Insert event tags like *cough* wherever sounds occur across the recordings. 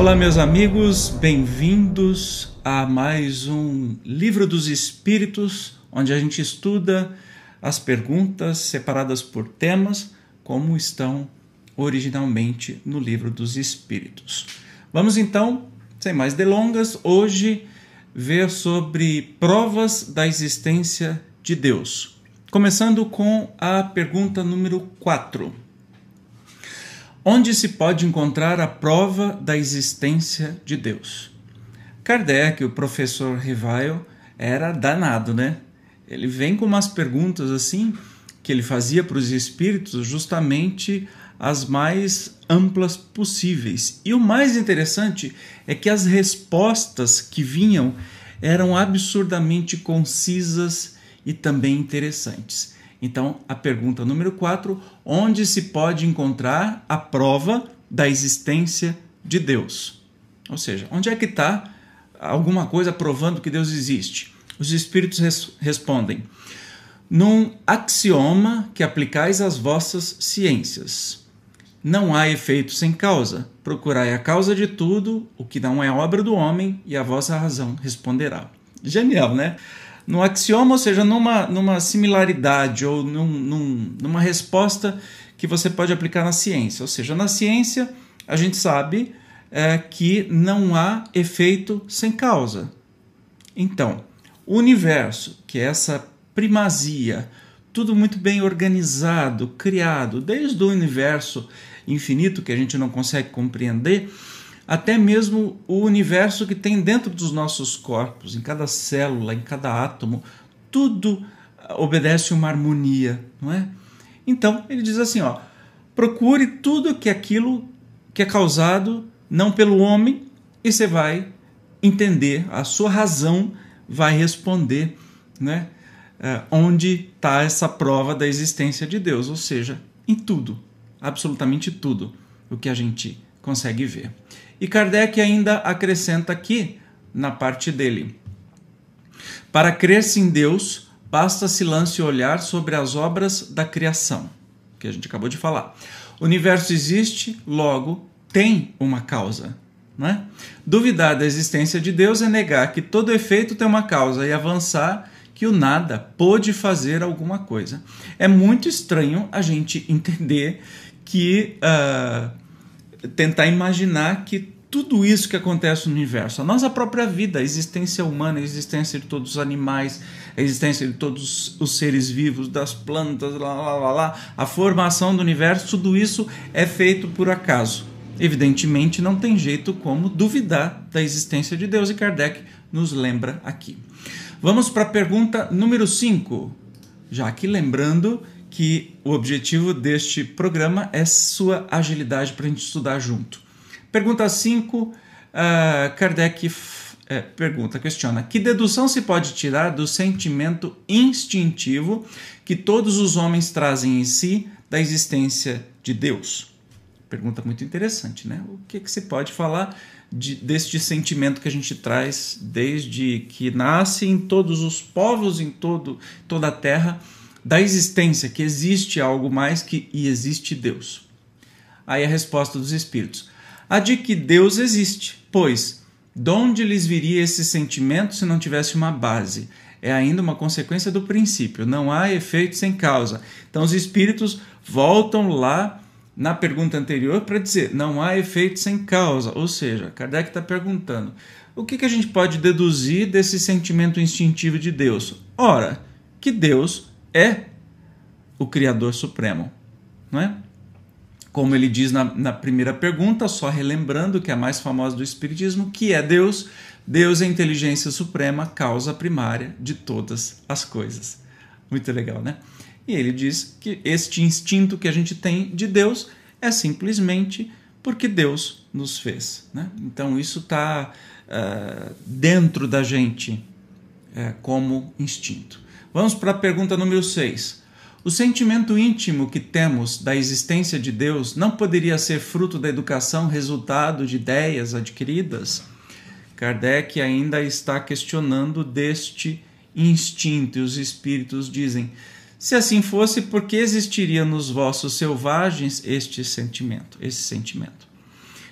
Olá, meus amigos, bem-vindos a mais um Livro dos Espíritos, onde a gente estuda as perguntas separadas por temas, como estão originalmente no Livro dos Espíritos. Vamos então, sem mais delongas, hoje ver sobre provas da existência de Deus. Começando com a pergunta número 4 onde se pode encontrar a prova da existência de Deus. Kardec, o professor Rivail, era danado, né? Ele vem com umas perguntas assim que ele fazia para os espíritos justamente as mais amplas possíveis. E o mais interessante é que as respostas que vinham eram absurdamente concisas e também interessantes. Então, a pergunta número 4: onde se pode encontrar a prova da existência de Deus? Ou seja, onde é que está alguma coisa provando que Deus existe? Os espíritos res respondem: num axioma que aplicais às vossas ciências. Não há efeito sem causa. Procurai a causa de tudo, o que não é obra do homem, e a vossa razão responderá. Genial, né? No axioma, ou seja, numa, numa similaridade ou num, num, numa resposta que você pode aplicar na ciência. Ou seja, na ciência a gente sabe é, que não há efeito sem causa. Então, o universo, que é essa primazia, tudo muito bem organizado, criado, desde o universo infinito que a gente não consegue compreender até mesmo o universo que tem dentro dos nossos corpos, em cada célula, em cada átomo, tudo obedece uma harmonia, não é? Então, ele diz assim, ó: procure tudo que aquilo que é causado não pelo homem e você vai entender, a sua razão vai responder, né? É, onde está essa prova da existência de Deus, ou seja, em tudo, absolutamente tudo o que a gente consegue ver. E Kardec ainda acrescenta aqui na parte dele: Para crer-se em Deus, basta-se lance olhar sobre as obras da criação, que a gente acabou de falar. O universo existe, logo tem uma causa. Né? Duvidar da existência de Deus é negar que todo efeito tem uma causa e avançar que o nada pôde fazer alguma coisa. É muito estranho a gente entender que uh, tentar imaginar que tudo isso que acontece no universo, a nossa própria vida, a existência humana, a existência de todos os animais, a existência de todos os seres vivos, das plantas, lá, lá, lá, lá, a formação do universo, tudo isso é feito por acaso. Evidentemente, não tem jeito como duvidar da existência de Deus, e Kardec nos lembra aqui. Vamos para a pergunta número 5. Já aqui lembrando que o objetivo deste programa é sua agilidade para a gente estudar junto. Pergunta 5, uh, Kardec é, pergunta, questiona: que dedução se pode tirar do sentimento instintivo que todos os homens trazem em si da existência de Deus? Pergunta muito interessante, né? O que, que se pode falar de, deste sentimento que a gente traz desde que nasce em todos os povos, em todo, toda a terra? Da existência, que existe algo mais que e existe Deus. Aí a resposta dos espíritos: a de que Deus existe, pois de onde lhes viria esse sentimento se não tivesse uma base? É ainda uma consequência do princípio, não há efeito sem causa. Então os espíritos voltam lá na pergunta anterior para dizer não há efeito sem causa. Ou seja, Kardec está perguntando o que, que a gente pode deduzir desse sentimento instintivo de Deus? Ora, que Deus é o Criador Supremo, não é? Como ele diz na, na primeira pergunta, só relembrando que é a mais famosa do Espiritismo, que é Deus. Deus é a inteligência suprema, causa primária de todas as coisas. Muito legal, né? E ele diz que este instinto que a gente tem de Deus é simplesmente porque Deus nos fez. Né? Então isso está uh, ah, dentro da gente uh, como instinto. Vamos para a pergunta número 6. O sentimento íntimo que temos da existência de Deus não poderia ser fruto da educação, resultado de ideias adquiridas? Kardec ainda está questionando deste instinto e os espíritos dizem: se assim fosse, por que existiria nos vossos selvagens este sentimento, esse sentimento?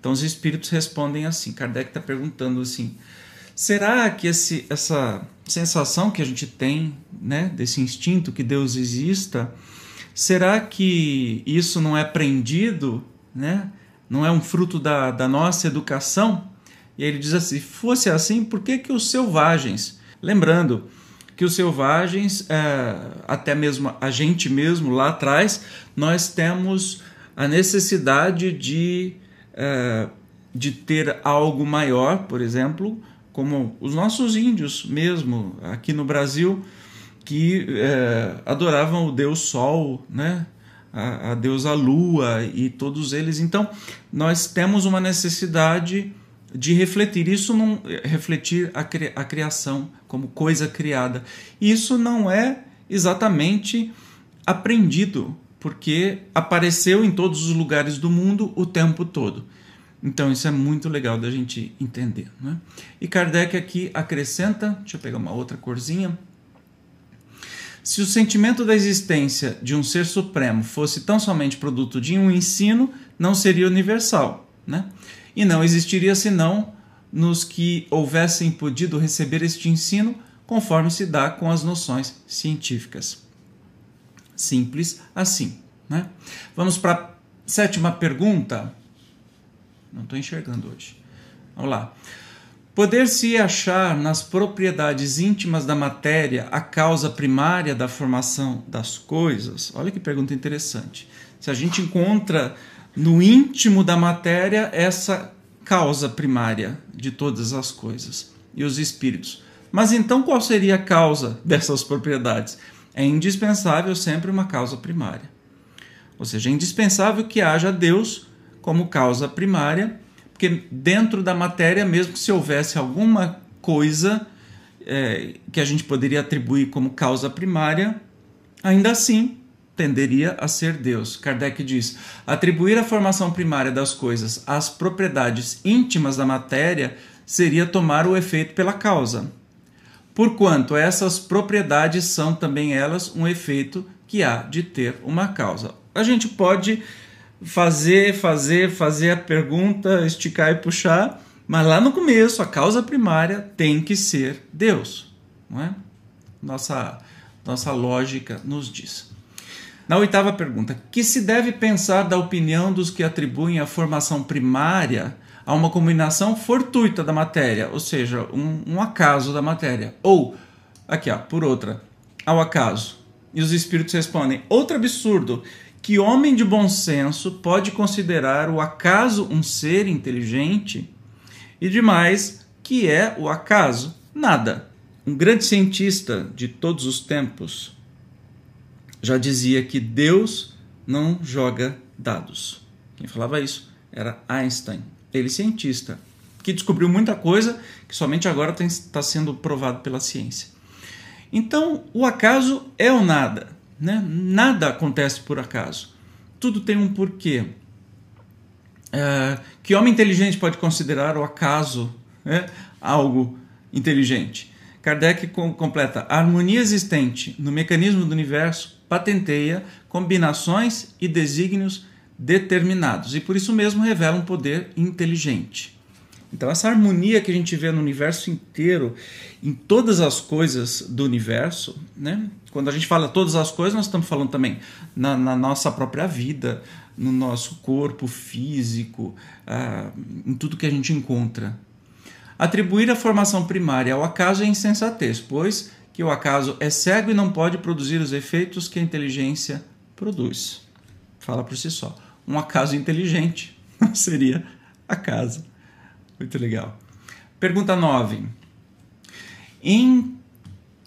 Então os espíritos respondem assim. Kardec está perguntando assim: será que esse, essa sensação que a gente tem, né, desse instinto que Deus exista, será que isso não é aprendido, né? Não é um fruto da, da nossa educação? E ele diz assim: fosse assim, por que, que os selvagens, lembrando que os selvagens, é, até mesmo a gente mesmo lá atrás, nós temos a necessidade de, é, de ter algo maior, por exemplo, como os nossos índios mesmo aqui no Brasil, que é, adoravam o deus Sol, né? a, a deusa Lua e todos eles. Então, nós temos uma necessidade de refletir. Isso não refletir a, cri, a criação como coisa criada. Isso não é exatamente aprendido, porque apareceu em todos os lugares do mundo o tempo todo. Então isso é muito legal da gente entender. Né? E Kardec aqui acrescenta, deixa eu pegar uma outra corzinha. Se o sentimento da existência de um ser supremo fosse tão somente produto de um ensino, não seria universal. Né? E não existiria senão nos que houvessem podido receber este ensino conforme se dá com as noções científicas. Simples assim. Né? Vamos para a sétima pergunta. Não estou enxergando hoje. Vamos lá. Poder-se achar nas propriedades íntimas da matéria a causa primária da formação das coisas? Olha que pergunta interessante. Se a gente encontra no íntimo da matéria essa causa primária de todas as coisas e os espíritos. Mas então qual seria a causa dessas propriedades? É indispensável sempre uma causa primária. Ou seja, é indispensável que haja Deus como causa primária, porque dentro da matéria, mesmo que se houvesse alguma coisa é, que a gente poderia atribuir como causa primária, ainda assim tenderia a ser Deus. Kardec diz: atribuir a formação primária das coisas às propriedades íntimas da matéria seria tomar o efeito pela causa. Porquanto essas propriedades são também elas um efeito que há de ter uma causa. A gente pode fazer, fazer, fazer a pergunta, esticar e puxar, mas lá no começo a causa primária tem que ser Deus, não é? Nossa nossa lógica nos diz. Na oitava pergunta, que se deve pensar da opinião dos que atribuem a formação primária a uma combinação fortuita da matéria, ou seja, um, um acaso da matéria, ou aqui ó, por outra, ao acaso. E os espíritos respondem: outro absurdo que homem de bom senso pode considerar o acaso um ser inteligente e demais que é o acaso nada. Um grande cientista de todos os tempos já dizia que Deus não joga dados. Quem falava isso era Einstein, ele cientista, que descobriu muita coisa que somente agora está sendo provado pela ciência. Então, o acaso é o nada. Né? Nada acontece por acaso. Tudo tem um porquê. É, que homem inteligente pode considerar o acaso né? algo inteligente? Kardec completa: a harmonia existente no mecanismo do universo patenteia combinações e desígnios determinados e por isso mesmo revela um poder inteligente. Então, essa harmonia que a gente vê no universo inteiro, em todas as coisas do universo, né? quando a gente fala todas as coisas, nós estamos falando também na, na nossa própria vida, no nosso corpo físico, ah, em tudo que a gente encontra. Atribuir a formação primária ao acaso é insensatez, pois que o acaso é cego e não pode produzir os efeitos que a inteligência produz. Fala por si só. Um acaso inteligente *laughs* seria acaso. Muito legal. Pergunta 9. Em,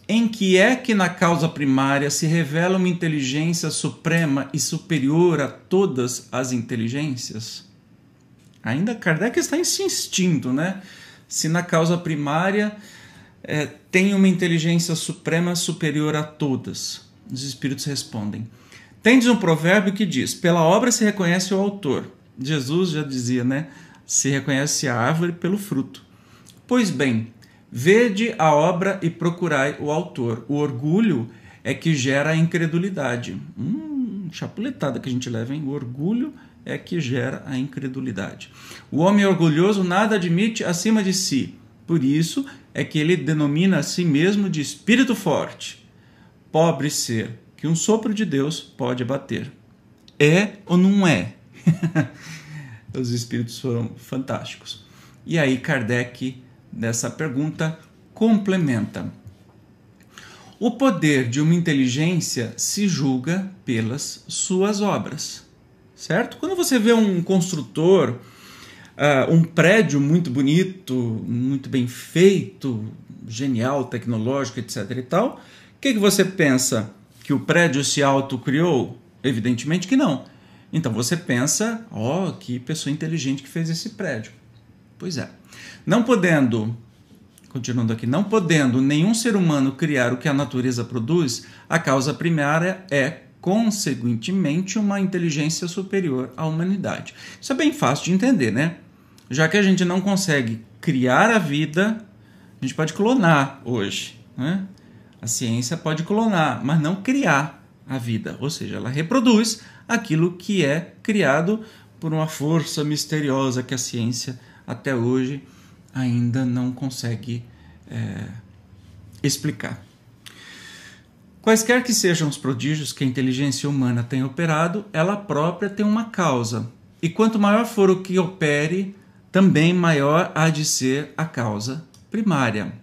em que é que na causa primária se revela uma inteligência suprema e superior a todas as inteligências? Ainda Kardec está insistindo, né? Se na causa primária é, tem uma inteligência suprema superior a todas. Os espíritos respondem. Tendes um provérbio que diz: pela obra se reconhece o autor. Jesus já dizia, né? Se reconhece a árvore pelo fruto. Pois bem, vede a obra e procurai o autor. O orgulho é que gera a incredulidade. Hum, chapuletada que a gente leva, hein? O orgulho é que gera a incredulidade. O homem orgulhoso nada admite acima de si. Por isso é que ele denomina a si mesmo de espírito forte. Pobre ser que um sopro de Deus pode abater. É ou não é? *laughs* Os espíritos foram fantásticos. E aí Kardec, nessa pergunta, complementa. O poder de uma inteligência se julga pelas suas obras, certo? Quando você vê um construtor, uh, um prédio muito bonito, muito bem feito, genial, tecnológico, etc. e tal, o que, que você pensa? Que o prédio se autocriou? Evidentemente que não. Então você pensa, ó, oh, que pessoa inteligente que fez esse prédio. Pois é. Não podendo, continuando aqui, não podendo nenhum ser humano criar o que a natureza produz, a causa primária é, consequentemente, uma inteligência superior à humanidade. Isso é bem fácil de entender, né? Já que a gente não consegue criar a vida, a gente pode clonar hoje, né? A ciência pode clonar, mas não criar a vida, ou seja, ela reproduz aquilo que é criado por uma força misteriosa que a ciência até hoje ainda não consegue é, explicar. Quaisquer que sejam os prodígios que a inteligência humana tem operado, ela própria tem uma causa. E quanto maior for o que opere, também maior há de ser a causa primária.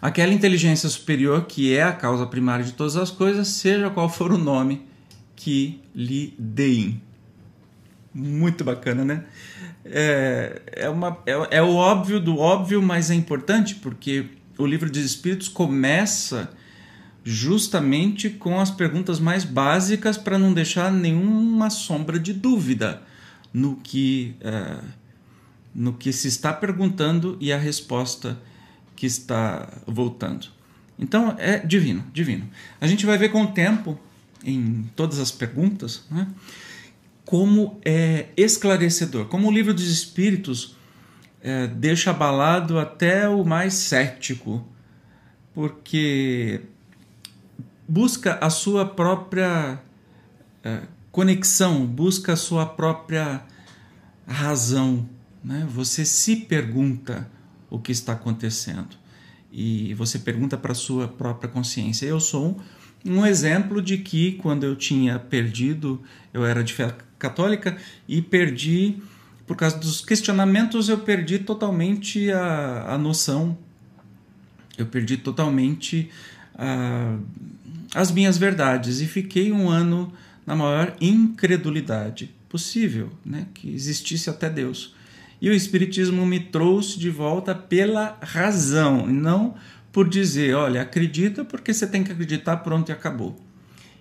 Aquela inteligência superior que é a causa primária de todas as coisas, seja qual for o nome que lhe deem. Muito bacana, né? É, é, uma, é, é o óbvio do óbvio, mas é importante porque o livro dos Espíritos começa justamente com as perguntas mais básicas para não deixar nenhuma sombra de dúvida no que, é, no que se está perguntando e a resposta que está voltando. Então é divino, divino. A gente vai ver com o tempo em todas as perguntas, né? como é esclarecedor, como o livro dos Espíritos é, deixa abalado até o mais cético, porque busca a sua própria é, conexão, busca a sua própria razão. Né? Você se pergunta o que está acontecendo e você pergunta para a sua própria consciência. Eu sou um um exemplo de que quando eu tinha perdido, eu era de fé católica e perdi, por causa dos questionamentos, eu perdi totalmente a, a noção, eu perdi totalmente a, as minhas verdades e fiquei um ano na maior incredulidade possível, né? que existisse até Deus. E o Espiritismo me trouxe de volta pela razão, não por dizer, olha, acredita porque você tem que acreditar, pronto e acabou.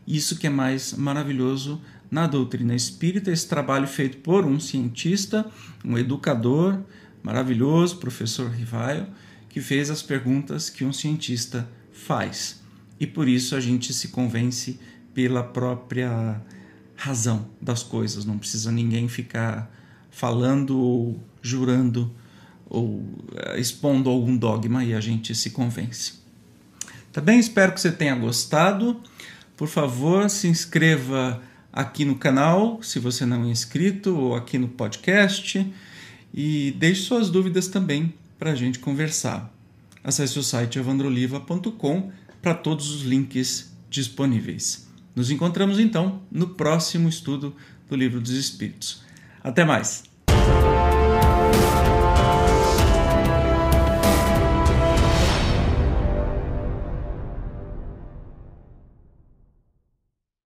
Isso que é mais maravilhoso na doutrina espírita, esse trabalho feito por um cientista, um educador maravilhoso, professor Rivaio, que fez as perguntas que um cientista faz. E por isso a gente se convence pela própria razão das coisas, não precisa ninguém ficar falando ou jurando ou eh, expondo algum dogma e a gente se convence. Tá bem? Espero que você tenha gostado. Por favor, se inscreva aqui no canal, se você não é inscrito, ou aqui no podcast, e deixe suas dúvidas também para a gente conversar. Acesse o site evandroliva.com para todos os links disponíveis. Nos encontramos então no próximo estudo do Livro dos Espíritos. Até mais!